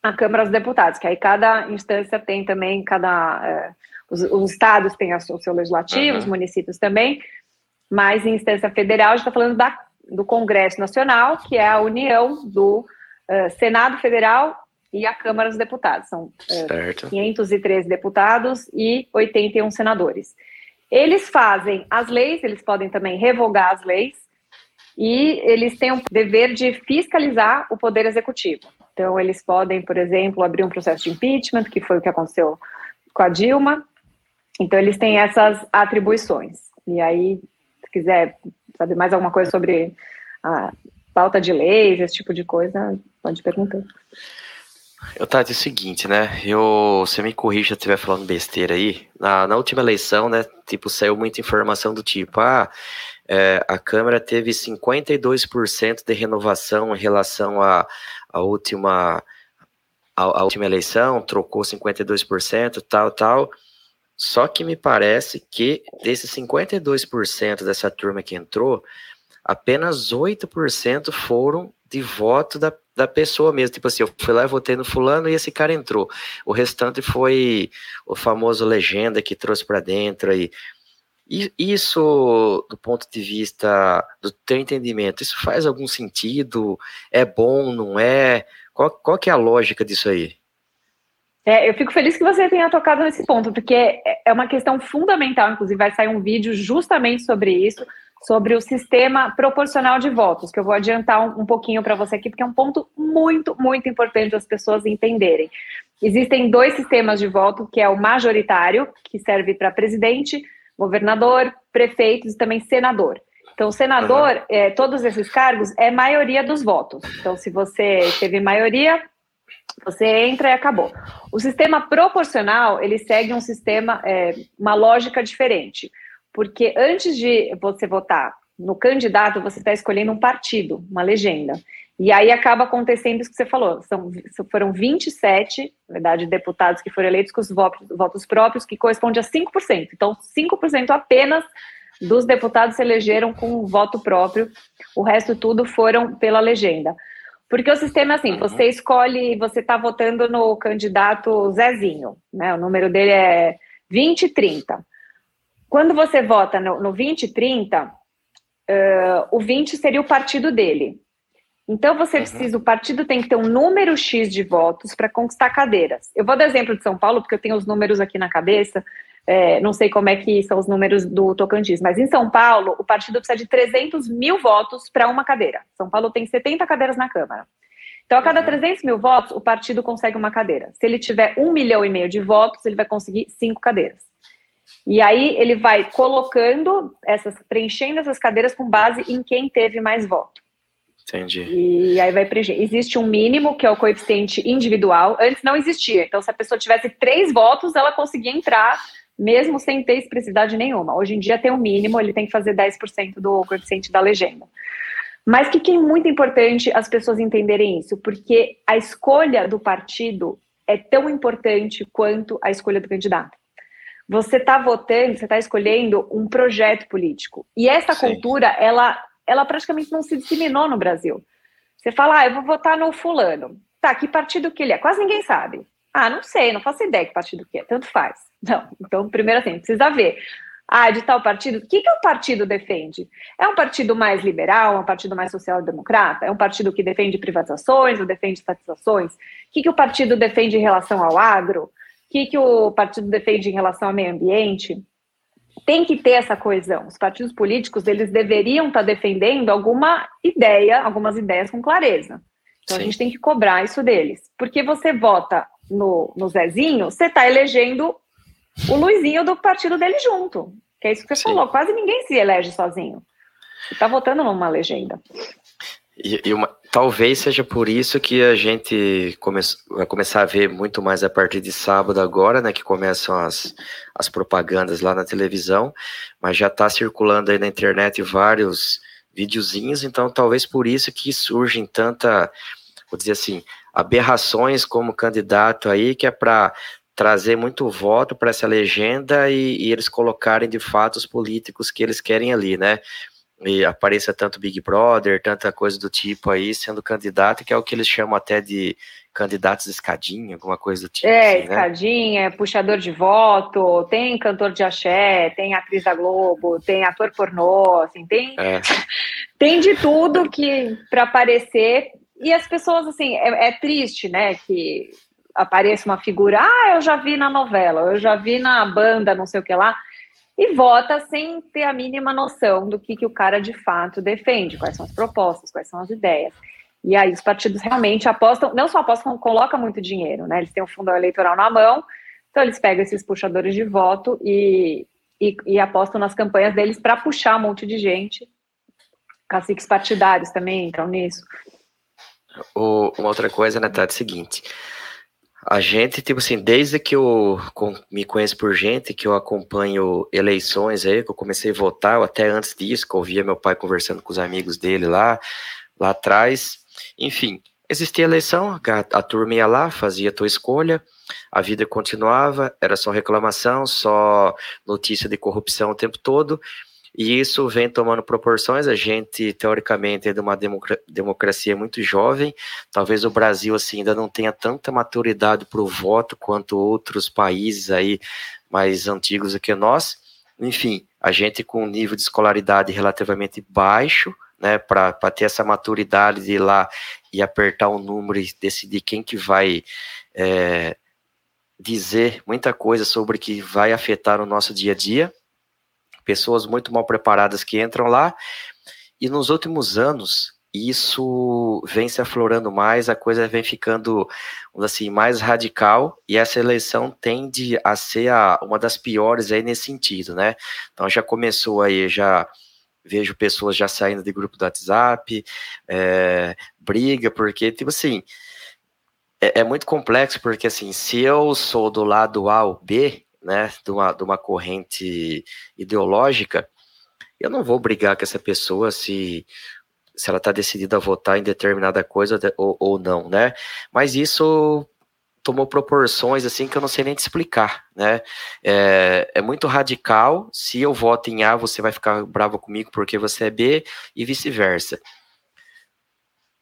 a Câmara dos Deputados, que aí cada instância tem também, cada. É, os, os, estados têm o seu legislativo, uhum. os municípios também, mas em instância federal, a gente está falando da, do Congresso Nacional, que é a união do uh, Senado Federal e a Câmara dos Deputados. São uh, 513 deputados e 81 senadores. Eles fazem as leis, eles podem também revogar as leis, e eles têm o dever de fiscalizar o poder executivo. Então, eles podem, por exemplo, abrir um processo de impeachment, que foi o que aconteceu com a Dilma, então, eles têm essas atribuições. E aí, se quiser saber mais alguma coisa sobre a pauta de leis, esse tipo de coisa, pode perguntar. Eu tá, é o seguinte, né? Eu, você me corrija se eu estiver falando besteira aí. Na, na última eleição, né? Tipo, saiu muita informação do tipo, ah, é, a Câmara teve 52% de renovação em relação à, última a, a última eleição, trocou 52%, tal, tal. Só que me parece que desses 52% dessa turma que entrou, apenas 8% foram de voto da, da pessoa mesmo. Tipo assim, eu fui lá e votei no fulano e esse cara entrou. O restante foi o famoso legenda que trouxe para dentro aí. E isso, do ponto de vista do teu entendimento, isso faz algum sentido? É bom, não é? Qual, qual que é a lógica disso aí? É, eu fico feliz que você tenha tocado nesse ponto, porque é, é uma questão fundamental, inclusive vai sair um vídeo justamente sobre isso, sobre o sistema proporcional de votos, que eu vou adiantar um, um pouquinho para você aqui, porque é um ponto muito, muito importante as pessoas entenderem. Existem dois sistemas de voto, que é o majoritário, que serve para presidente, governador, prefeitos e também senador. Então, senador, uhum. é, todos esses cargos é maioria dos votos. Então, se você teve maioria, você entra e acabou. O sistema proporcional, ele segue um sistema, é, uma lógica diferente. Porque antes de você votar no candidato, você está escolhendo um partido, uma legenda. E aí acaba acontecendo isso que você falou. São, foram 27, na verdade, deputados que foram eleitos com os votos, votos próprios, que corresponde a 5%. Então, 5% apenas dos deputados se elegeram com voto próprio, o resto tudo foram pela legenda. Porque o sistema é assim, você escolhe, você está votando no candidato Zezinho, né? O número dele é 2030. Quando você vota no, no 2030, uh, o 20 seria o partido dele. Então você uhum. precisa, o partido tem que ter um número X de votos para conquistar cadeiras. Eu vou dar exemplo de São Paulo, porque eu tenho os números aqui na cabeça. É, não sei como é que são os números do Tocantins, mas em São Paulo, o partido precisa de 300 mil votos para uma cadeira. São Paulo tem 70 cadeiras na Câmara. Então, a cada 300 uhum. mil votos, o partido consegue uma cadeira. Se ele tiver um milhão e meio de votos, ele vai conseguir cinco cadeiras. E aí ele vai colocando essas, preenchendo essas cadeiras com base em quem teve mais voto. Entendi. E aí vai preencher. Existe um mínimo, que é o coeficiente individual. Antes não existia. Então, se a pessoa tivesse três votos, ela conseguia entrar mesmo sem ter expressividade nenhuma. Hoje em dia tem um mínimo, ele tem que fazer 10% do coeficiente da legenda. Mas que, que é muito importante as pessoas entenderem isso, porque a escolha do partido é tão importante quanto a escolha do candidato. Você está votando, você está escolhendo um projeto político. E essa Sim. cultura, ela, ela praticamente não se disseminou no Brasil. Você fala, ah, eu vou votar no fulano. Tá, que partido que ele é? Quase ninguém sabe. Ah, não sei, não faço ideia que partido que é, tanto faz. (laughs) Não, então, primeiro assim, precisa ver. ah, de tal partido. O que, que o partido defende? É um partido mais liberal, é um partido mais social-democrata? É um partido que defende privatizações ou defende estatizações? O que, que o partido defende em relação ao agro? O que, que o partido defende em relação ao meio ambiente? Tem que ter essa coesão. Os partidos políticos, eles deveriam estar defendendo alguma ideia, algumas ideias com clareza. Então Sim. a gente tem que cobrar isso deles. Porque você vota no, no Zezinho, você está elegendo o Luizinho do partido dele junto. Que é isso que você Sim. falou. Quase ninguém se elege sozinho. Você está votando numa legenda. E, e uma, talvez seja por isso que a gente come, vai começar a ver muito mais a partir de sábado agora, né? Que começam as, as propagandas lá na televisão, mas já está circulando aí na internet vários videozinhos, então talvez por isso que surgem tanta, vou dizer assim, aberrações como candidato aí, que é para trazer muito voto para essa legenda e, e, eles colocarem de fato os políticos que eles querem ali, né? E apareça tanto Big Brother, tanta coisa do tipo aí, sendo candidato, que é o que eles chamam até de candidatos escadinha, alguma coisa do tipo. É, assim, né? escadinha, né? puxador de voto, tem cantor de axé, tem atriz da Globo, tem ator pornô, assim, tem, é. (laughs) tem de tudo que para aparecer. E as pessoas, assim, é, é triste, né, que apareça uma figura, ah, eu já vi na novela, eu já vi na banda, não sei o que lá, e vota sem ter a mínima noção do que, que o cara de fato defende, quais são as propostas, quais são as ideias. E aí os partidos realmente apostam, não só apostam, colocam muito dinheiro, né? Eles têm um fundo eleitoral na mão, então eles pegam esses puxadores de voto e, e, e apostam nas campanhas deles para puxar um monte de gente. Caciques partidários também entram nisso. Uma outra coisa, né, é o seguinte. A gente, tipo assim, desde que eu me conheço por gente, que eu acompanho eleições aí, que eu comecei a votar, ou até antes disso, que eu via meu pai conversando com os amigos dele lá, lá atrás. Enfim, existia eleição, a, a turma ia lá, fazia a tua escolha, a vida continuava, era só reclamação, só notícia de corrupção o tempo todo. E isso vem tomando proporções. A gente, teoricamente, é de uma democracia muito jovem. Talvez o Brasil assim, ainda não tenha tanta maturidade para o voto quanto outros países aí mais antigos do que nós. Enfim, a gente com um nível de escolaridade relativamente baixo, né, para ter essa maturidade de ir lá e apertar o número e decidir quem que vai é, dizer muita coisa sobre que vai afetar o nosso dia a dia pessoas muito mal preparadas que entram lá, e nos últimos anos isso vem se aflorando mais, a coisa vem ficando assim mais radical e essa eleição tende a ser a, uma das piores aí nesse sentido, né? Então já começou aí, já vejo pessoas já saindo de grupo do WhatsApp, é, briga, porque tipo assim é, é muito complexo porque assim se eu sou do lado A ou B né, de uma, de uma corrente ideológica, eu não vou brigar com essa pessoa se, se ela está decidida a votar em determinada coisa ou, ou não, né? Mas isso tomou proporções assim que eu não sei nem te explicar, né? É, é, muito radical. Se eu voto em A, você vai ficar bravo comigo porque você é B e vice-versa.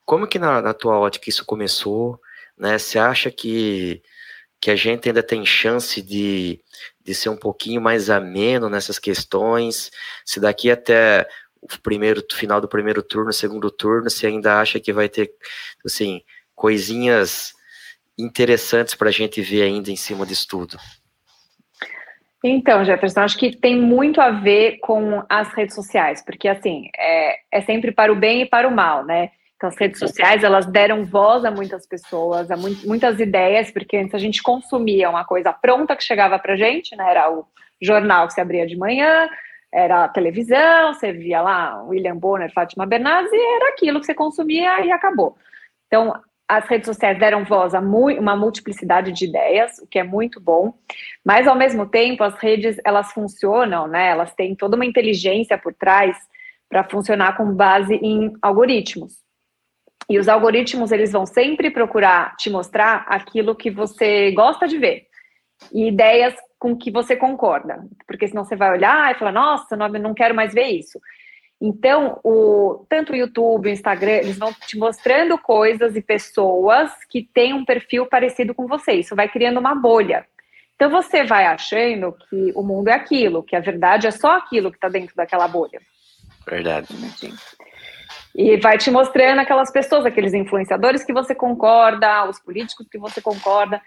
Como que na, na tua ótica isso começou? Né? Você acha que que a gente ainda tem chance de, de ser um pouquinho mais ameno nessas questões. Se daqui até o primeiro final do primeiro turno, segundo turno, você ainda acha que vai ter assim coisinhas interessantes para a gente ver ainda em cima disso tudo? Então, Jefferson, acho que tem muito a ver com as redes sociais, porque assim é, é sempre para o bem e para o mal, né? Então, as redes sociais, elas deram voz a muitas pessoas, a muitas ideias, porque antes a gente consumia uma coisa pronta que chegava para gente, né? Era o jornal que se abria de manhã, era a televisão, você via lá William Bonner, Fátima Bernardes, e era aquilo que você consumia e acabou. Então, as redes sociais deram voz a uma multiplicidade de ideias, o que é muito bom, mas ao mesmo tempo as redes elas funcionam, né? Elas têm toda uma inteligência por trás para funcionar com base em algoritmos. E os algoritmos, eles vão sempre procurar te mostrar aquilo que você gosta de ver. E ideias com que você concorda. Porque senão você vai olhar e falar, nossa, não, não quero mais ver isso. Então, o, tanto o YouTube, o Instagram, eles vão te mostrando coisas e pessoas que têm um perfil parecido com você. Isso vai criando uma bolha. Então você vai achando que o mundo é aquilo, que a verdade é só aquilo que está dentro daquela bolha. Verdade. E vai te mostrando aquelas pessoas, aqueles influenciadores que você concorda, os políticos que você concorda.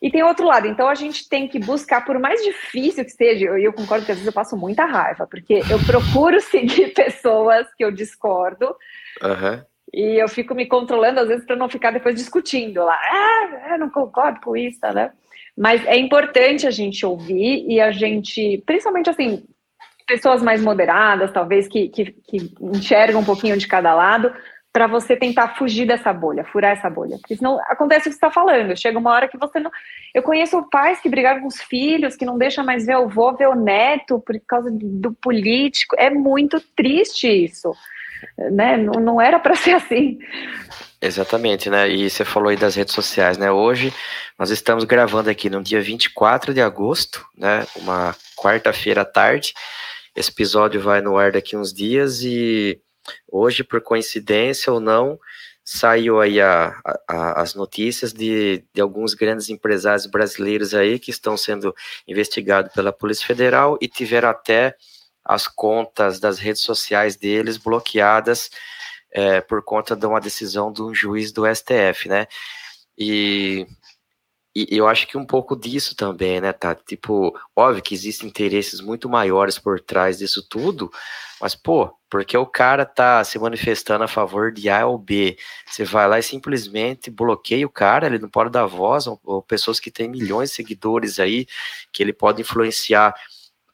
E tem outro lado, então a gente tem que buscar, por mais difícil que seja, e eu, eu concordo que às vezes eu passo muita raiva, porque eu procuro (laughs) seguir pessoas que eu discordo, uhum. e eu fico me controlando às vezes para não ficar depois discutindo lá, ah, eu não concordo com isso, né? Mas é importante a gente ouvir e a gente, principalmente assim, pessoas mais moderadas, talvez, que, que, que enxergam um pouquinho de cada lado, para você tentar fugir dessa bolha, furar essa bolha. Porque senão acontece o que você está falando. Chega uma hora que você não. Eu conheço pais que brigaram com os filhos, que não deixam mais ver o vô, ver o neto por causa do político. É muito triste isso. Né? Não, não era para ser assim. Exatamente, né? E você falou aí das redes sociais, né? Hoje nós estamos gravando aqui no dia 24 de agosto, né? Uma quarta-feira à tarde. Esse episódio vai no ar daqui uns dias e hoje, por coincidência ou não, saiu aí a, a, as notícias de, de alguns grandes empresários brasileiros aí que estão sendo investigados pela Polícia Federal e tiveram até as contas das redes sociais deles bloqueadas é, por conta de uma decisão de um juiz do STF, né? E e eu acho que um pouco disso também, né, tá? Tipo, óbvio que existem interesses muito maiores por trás disso tudo, mas, pô, porque o cara tá se manifestando a favor de A ou B, você vai lá e simplesmente bloqueia o cara, ele não pode dar voz, ou, ou pessoas que têm milhões de seguidores aí, que ele pode influenciar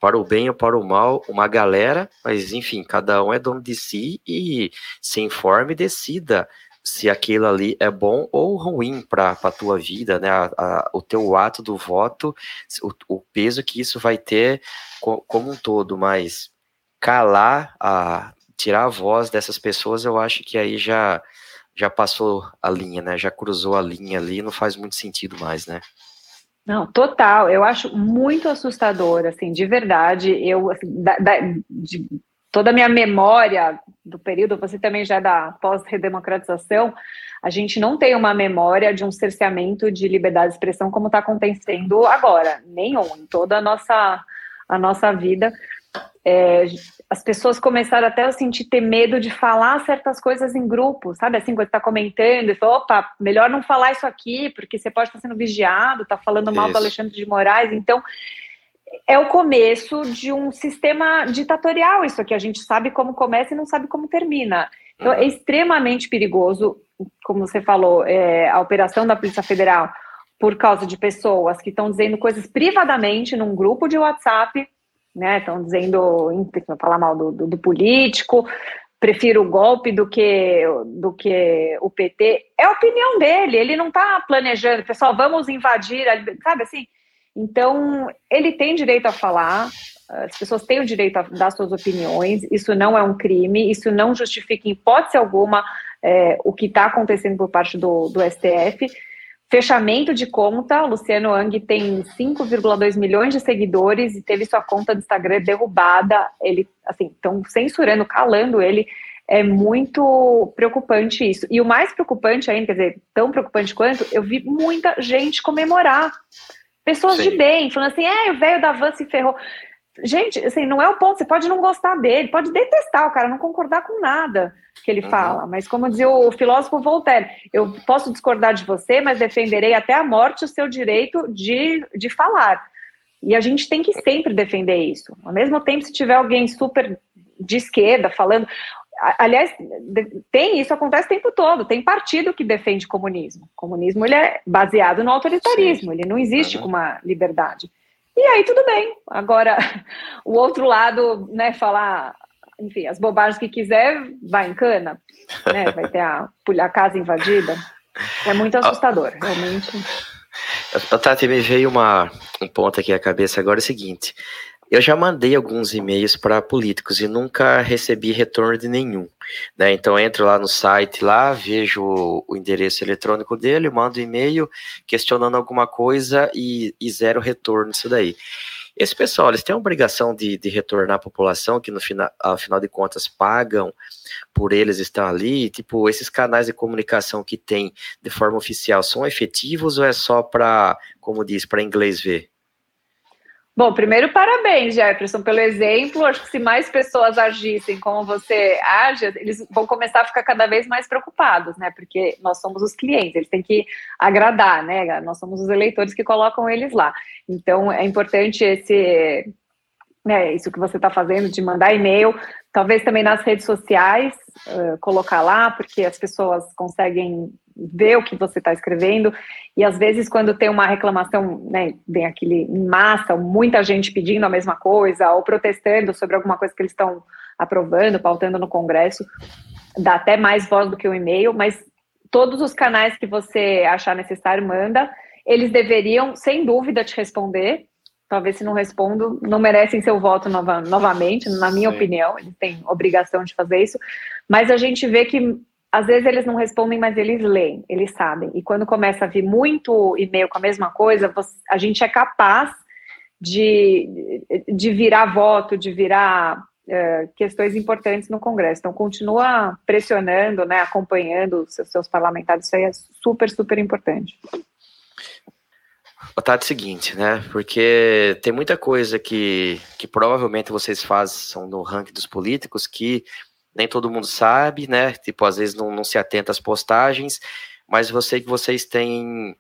para o bem ou para o mal, uma galera, mas enfim, cada um é dono de si e se informe e decida se aquilo ali é bom ou ruim para a tua vida, né? A, a, o teu ato do voto, o, o, peso que isso vai ter co, como um todo, mas calar, a, tirar a voz dessas pessoas, eu acho que aí já já passou a linha, né? Já cruzou a linha ali, não faz muito sentido mais, né? Não, total. Eu acho muito assustador, assim, de verdade. Eu, assim, da, da, de, toda a minha memória do período, você também já é da pós-redemocratização, a gente não tem uma memória de um cerceamento de liberdade de expressão como está acontecendo agora, nenhum, em toda a nossa, a nossa vida. É, as pessoas começaram até a sentir ter medo de falar certas coisas em grupo, sabe? Assim, quando está comentando, e fala, opa, melhor não falar isso aqui, porque você pode estar sendo vigiado, está falando mal isso. do Alexandre de Moraes. Então, é o começo de um sistema ditatorial, isso aqui. A gente sabe como começa e não sabe como termina. Então, é uhum. extremamente perigoso, como você falou, é, a operação da Polícia Federal, por causa de pessoas que estão dizendo coisas privadamente num grupo de WhatsApp, né? Estão dizendo, falar mal do, do, do político, prefiro o golpe do que, do que o PT. É a opinião dele, ele não está planejando, pessoal, vamos invadir, sabe assim? Então, ele tem direito a falar, as pessoas têm o direito a dar suas opiniões, isso não é um crime, isso não justifica em hipótese alguma é, o que está acontecendo por parte do, do STF. Fechamento de conta, Luciano Ang tem 5,2 milhões de seguidores e teve sua conta do Instagram derrubada. Ele, assim, estão censurando, calando ele. É muito preocupante isso. E o mais preocupante ainda, quer dizer, tão preocupante quanto, eu vi muita gente comemorar. Pessoas Sim. de bem, falando assim, é, o velho da van se ferrou. Gente, assim, não é o ponto, você pode não gostar dele, pode detestar o cara, não concordar com nada que ele uhum. fala, mas como dizia o filósofo Voltaire, eu posso discordar de você, mas defenderei até a morte o seu direito de, de falar. E a gente tem que sempre defender isso. Ao mesmo tempo, se tiver alguém super de esquerda falando, Aliás, tem isso acontece o tempo todo. Tem partido que defende comunismo. O comunismo ele é baseado no autoritarismo. Sim. Ele não existe uhum. com uma liberdade. E aí tudo bem. Agora, (laughs) o outro lado, né, falar, enfim, as bobagens que quiser, vai em cana, né? Vai ter a, a casa invadida. É muito assustador, realmente. Tati, me veio uma, um ponto aqui à cabeça agora, é o seguinte. Eu já mandei alguns e-mails para políticos e nunca recebi retorno de nenhum. Né? Então entro lá no site, lá vejo o endereço eletrônico dele, mando e-mail questionando alguma coisa e, e zero retorno disso daí. Esse pessoal, eles têm a obrigação de, de retornar à população, que no final, ao final de contas pagam por eles estar ali. Tipo, esses canais de comunicação que tem de forma oficial são efetivos ou é só para, como diz, para inglês ver? Bom, primeiro, parabéns, Jefferson, pelo exemplo. Acho que se mais pessoas agissem como você age, eles vão começar a ficar cada vez mais preocupados, né? Porque nós somos os clientes, eles têm que agradar, né? Nós somos os eleitores que colocam eles lá. Então, é importante esse, né, isso que você está fazendo, de mandar e-mail, talvez também nas redes sociais, uh, colocar lá, porque as pessoas conseguem ver o que você está escrevendo, e às vezes quando tem uma reclamação, né, vem aquele massa, muita gente pedindo a mesma coisa, ou protestando sobre alguma coisa que eles estão aprovando, pautando no Congresso, dá até mais voz do que o e-mail, mas todos os canais que você achar necessário, manda, eles deveriam, sem dúvida, te responder, talvez se não respondo, não merecem seu voto nova, novamente, na minha Sim. opinião, eles têm obrigação de fazer isso, mas a gente vê que às vezes eles não respondem, mas eles leem, eles sabem. E quando começa a vir muito e-mail com a mesma coisa, você, a gente é capaz de, de virar voto, de virar é, questões importantes no Congresso. Então, continua pressionando, né, acompanhando os seus, seus parlamentares, isso aí é super, super importante. Tá o seguinte, né? Porque tem muita coisa que, que provavelmente vocês fazem no ranking dos políticos que nem todo mundo sabe, né? Tipo, às vezes não, não se atenta às postagens, mas eu sei que vocês têm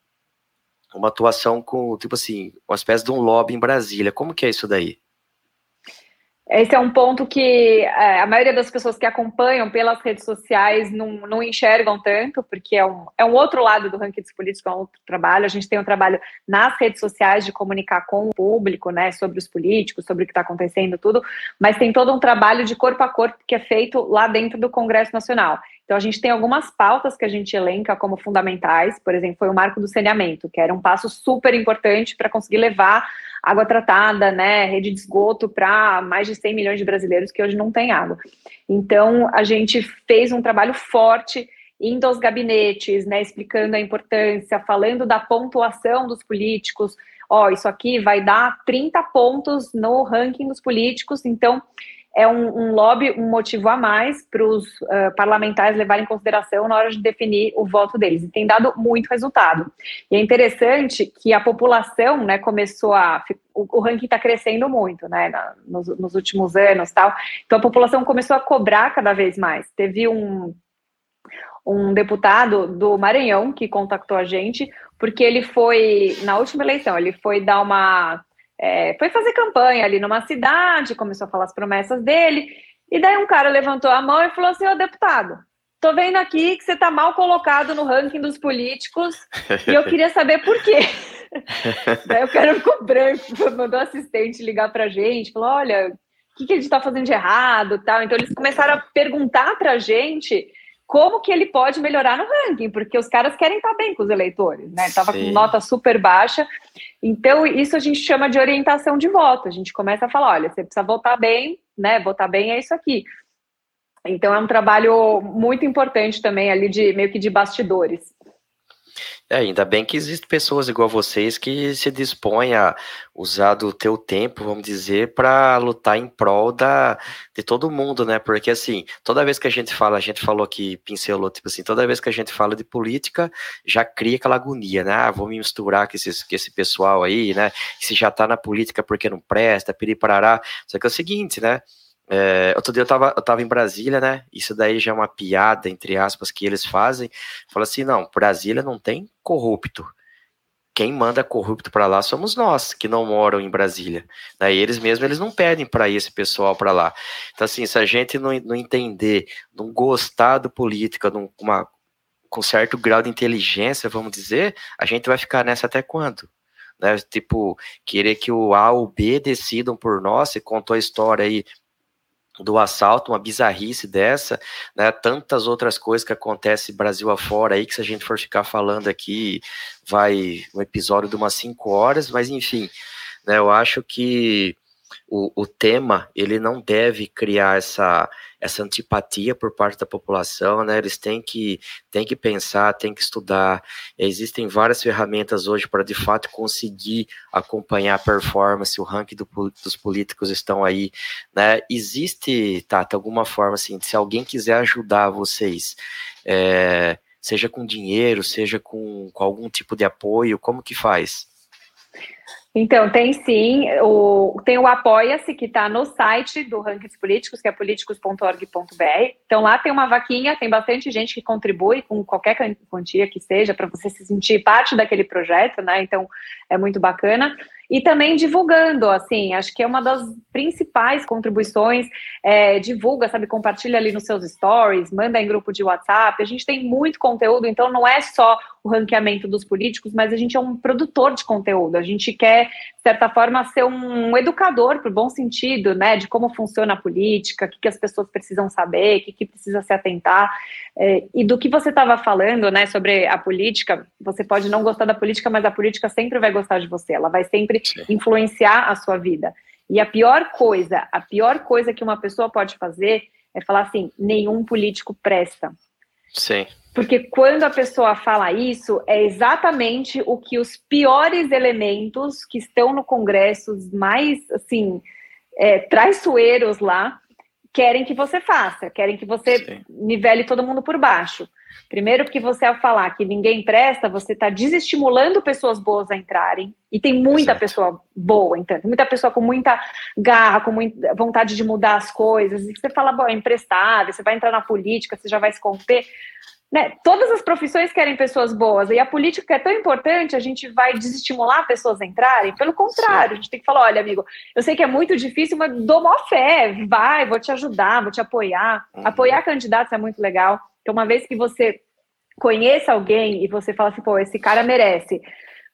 uma atuação com, tipo assim, uma espécie de um lobby em Brasília. Como que é isso daí? Esse é um ponto que é, a maioria das pessoas que acompanham pelas redes sociais não, não enxergam tanto, porque é um, é um outro lado do ranking dos políticos, é um outro trabalho. A gente tem um trabalho nas redes sociais de comunicar com o público, né, sobre os políticos, sobre o que está acontecendo, tudo, mas tem todo um trabalho de corpo a corpo que é feito lá dentro do Congresso Nacional. Então, a gente tem algumas pautas que a gente elenca como fundamentais, por exemplo, foi o marco do saneamento, que era um passo super importante para conseguir levar água tratada, né, rede de esgoto para mais de 100 milhões de brasileiros que hoje não têm água. Então, a gente fez um trabalho forte indo aos gabinetes, né, explicando a importância, falando da pontuação dos políticos. Ó, oh, isso aqui vai dar 30 pontos no ranking dos políticos, então é um, um lobby, um motivo a mais para os uh, parlamentares levarem em consideração na hora de definir o voto deles. E tem dado muito resultado. E é interessante que a população né, começou a. O, o ranking está crescendo muito né, na, nos, nos, últimos anos tal. Então a população começou a cobrar cada vez mais. Teve um, um deputado do Maranhão que contactou a gente, porque ele foi, na última eleição, ele foi dar uma é, foi fazer campanha ali numa cidade, começou a falar as promessas dele, e daí um cara levantou a mão e falou assim: Ô deputado, tô vendo aqui que você tá mal colocado no ranking dos políticos e eu queria saber por quê. (laughs) daí o cara ficou branco, (laughs) mandou o assistente ligar pra gente, falou: olha, o que, que a gente tá fazendo de errado tal. Então eles começaram a perguntar pra gente como que ele pode melhorar no ranking, porque os caras querem estar bem com os eleitores, né? Estava com nota super baixa. Então, isso a gente chama de orientação de voto. A gente começa a falar: olha, você precisa votar bem, né? Votar bem é isso aqui. Então, é um trabalho muito importante também ali de meio que de bastidores. É, ainda bem que existem pessoas igual vocês que se dispõem a usar do teu tempo, vamos dizer, para lutar em prol da, de todo mundo, né? Porque assim, toda vez que a gente fala, a gente falou aqui, pincelou, tipo assim, toda vez que a gente fala de política, já cria aquela agonia, né? Ah, vou me misturar com, esses, com esse pessoal aí, né? Se já tá na política porque não presta, piriparará. Só que é o seguinte, né? É, outro dia eu tava, eu tava em Brasília, né? Isso daí já é uma piada, entre aspas, que eles fazem. Fala assim: não, Brasília não tem corrupto. Quem manda corrupto para lá somos nós, que não moram em Brasília. Daí eles mesmos eles não pedem para esse pessoal para lá. Então, assim, se a gente não, não entender, não gostar do política, num, uma, com certo grau de inteligência, vamos dizer, a gente vai ficar nessa até quando? Né? Tipo, querer que o A ou o B decidam por nós, você contou a história aí do assalto, uma bizarrice dessa, né? Tantas outras coisas que acontecem Brasil afora aí, que se a gente for ficar falando aqui, vai um episódio de umas cinco horas, mas enfim, né? Eu acho que o, o tema ele não deve criar essa, essa antipatia por parte da população, né? Eles têm que, têm que pensar, têm que estudar. Existem várias ferramentas hoje para de fato conseguir acompanhar a performance, o ranking do, dos políticos estão aí, né? Existe, Tata, alguma forma assim, se alguém quiser ajudar vocês, é, seja com dinheiro, seja com, com algum tipo de apoio, como que faz? Então, tem sim, o, tem o Apoia-se, que está no site do Rankings Políticos, que é políticos.org.br. Então, lá tem uma vaquinha, tem bastante gente que contribui com qualquer quantia que seja, para você se sentir parte daquele projeto, né? Então, é muito bacana e também divulgando, assim, acho que é uma das principais contribuições, é, divulga, sabe, compartilha ali nos seus stories, manda em grupo de WhatsApp, a gente tem muito conteúdo, então não é só o ranqueamento dos políticos, mas a gente é um produtor de conteúdo, a gente quer, certa forma, ser um educador, por bom sentido, né, de como funciona a política, o que, que as pessoas precisam saber, o que, que precisa se atentar, é, e do que você estava falando, né, sobre a política, você pode não gostar da política, mas a política sempre vai gostar de você, ela vai sempre influenciar a sua vida. E a pior coisa, a pior coisa que uma pessoa pode fazer é falar assim: nenhum político presta. Sim. Porque quando a pessoa fala isso, é exatamente o que os piores elementos que estão no Congresso, mais assim, é, traiçoeiros lá, querem que você faça, querem que você Sim. nivele todo mundo por baixo. Primeiro, porque você, ao falar que ninguém presta, você está desestimulando pessoas boas a entrarem. E tem muita Exato. pessoa boa entrando, muita pessoa com muita garra, com muita vontade de mudar as coisas. E você fala, bom, é emprestável, você vai entrar na política, você já vai se conter. Né? Todas as profissões querem pessoas boas, e a política é tão importante, a gente vai desestimular pessoas a entrarem? Pelo contrário, Sim. a gente tem que falar: olha, amigo, eu sei que é muito difícil, mas dou maior fé, vai, vou te ajudar, vou te apoiar. Uhum. Apoiar candidatos é muito legal. Então, uma vez que você conheça alguém e você fala assim, pô, esse cara merece,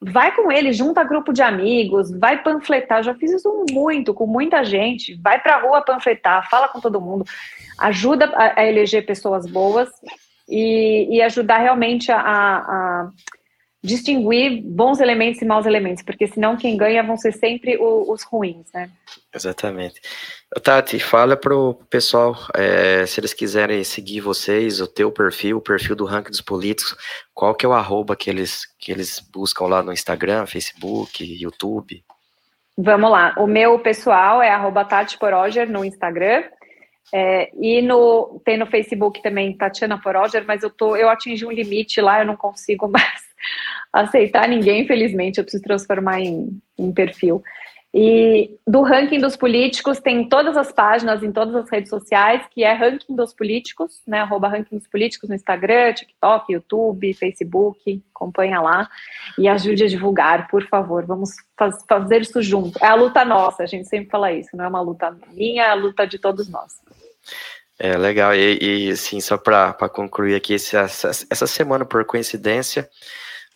vai com ele, junta grupo de amigos, vai panfletar. Já fiz isso muito, com muita gente. Vai pra rua panfletar, fala com todo mundo, ajuda a eleger pessoas boas e, e ajudar realmente a, a, distinguir bons elementos e maus elementos, porque senão quem ganha vão ser sempre o, os ruins, né? Exatamente. Tati, fala pro pessoal, é, se eles quiserem seguir vocês, o teu perfil, o perfil do ranking dos políticos, qual que é o arroba que eles, que eles buscam lá no Instagram, Facebook, YouTube? Vamos lá, o meu pessoal é arroba Tati Poroger no Instagram, é, e no, tem no Facebook também Tatiana Poroger, mas eu, tô, eu atingi um limite lá, eu não consigo (laughs) mais aceitar ninguém, infelizmente, eu preciso transformar em, em perfil. E do ranking dos políticos tem todas as páginas em todas as redes sociais, que é ranking dos políticos, né? Arroba ranking dos políticos no Instagram, TikTok, YouTube, Facebook, acompanha lá e ajude a divulgar, por favor. Vamos faz, fazer isso junto. É a luta nossa, a gente sempre fala isso, não é uma luta minha, é a luta de todos nós. É legal, e, e assim, só para concluir aqui, essa, essa semana, por coincidência,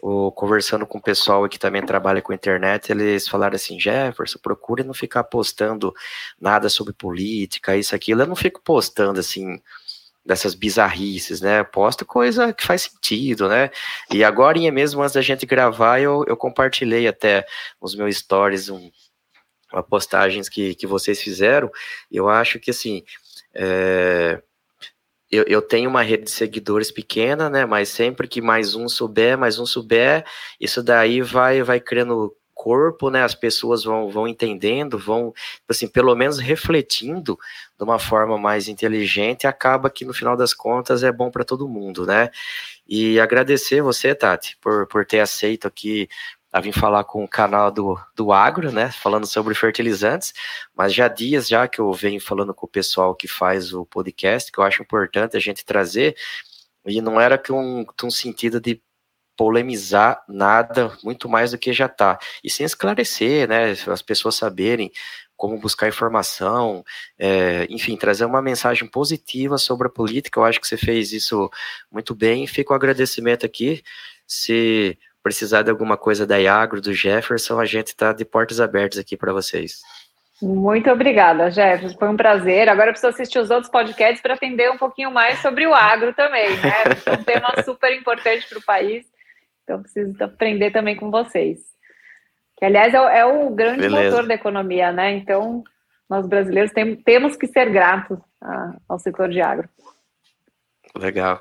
o, conversando com o pessoal que também trabalha com internet, eles falaram assim, Jefferson, procure não ficar postando nada sobre política, isso, aquilo. Eu não fico postando, assim, dessas bizarrices, né? Posto coisa que faz sentido, né? E agora, mesmo antes da gente gravar, eu, eu compartilhei até nos meus stories um, uma postagens que, que vocês fizeram. Eu acho que, assim, é, eu, eu tenho uma rede de seguidores pequena, né? Mas sempre que mais um souber, mais um souber, isso daí vai, vai criando corpo, né? As pessoas vão, vão entendendo, vão, assim, pelo menos refletindo de uma forma mais inteligente, acaba que no final das contas é bom para todo mundo, né? E agradecer você, Tati, por, por ter aceito aqui a vir falar com o canal do, do Agro, né, falando sobre fertilizantes, mas já há dias já que eu venho falando com o pessoal que faz o podcast, que eu acho importante a gente trazer, e não era que um, um sentido de polemizar nada muito mais do que já está, e sem esclarecer, né, as pessoas saberem como buscar informação, é, enfim, trazer uma mensagem positiva sobre a política, eu acho que você fez isso muito bem, fica o agradecimento aqui, se precisar de alguma coisa da Iagro, do Jefferson, a gente está de portas abertas aqui para vocês. Muito obrigada, Jefferson. Foi um prazer. Agora eu preciso assistir os outros podcasts para aprender um pouquinho mais sobre o agro também, né? É um tema (laughs) super importante para o país. Então preciso aprender também com vocês. Que, aliás, é, é o grande Beleza. motor da economia, né? Então, nós brasileiros tem, temos que ser gratos a, ao setor de agro. Legal.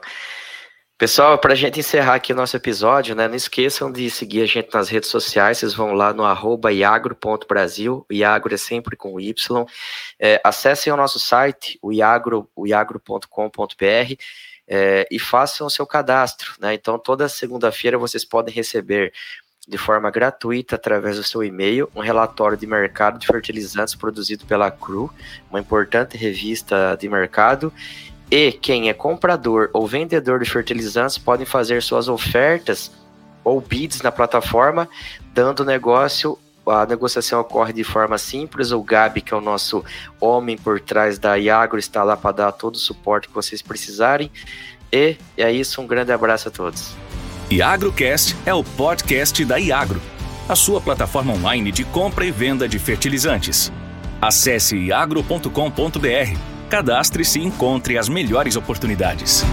Pessoal, para a gente encerrar aqui o nosso episódio, né, não esqueçam de seguir a gente nas redes sociais, vocês vão lá no arroba iagro.brasil, o Iagro é sempre com Y. É, acessem o nosso site, o iagro, o iagro.com.br, é, e façam o seu cadastro. Né? Então, toda segunda-feira vocês podem receber de forma gratuita através do seu e-mail um relatório de mercado de fertilizantes produzido pela CRU, uma importante revista de mercado. E quem é comprador ou vendedor de fertilizantes podem fazer suas ofertas ou bids na plataforma, dando negócio a negociação ocorre de forma simples. O Gabi, que é o nosso homem por trás da Iagro, está lá para dar todo o suporte que vocês precisarem. E é isso, um grande abraço a todos. IagroCast é o podcast da Iagro, a sua plataforma online de compra e venda de fertilizantes. Acesse iagro.com.br, cadastre-se e encontre as melhores oportunidades.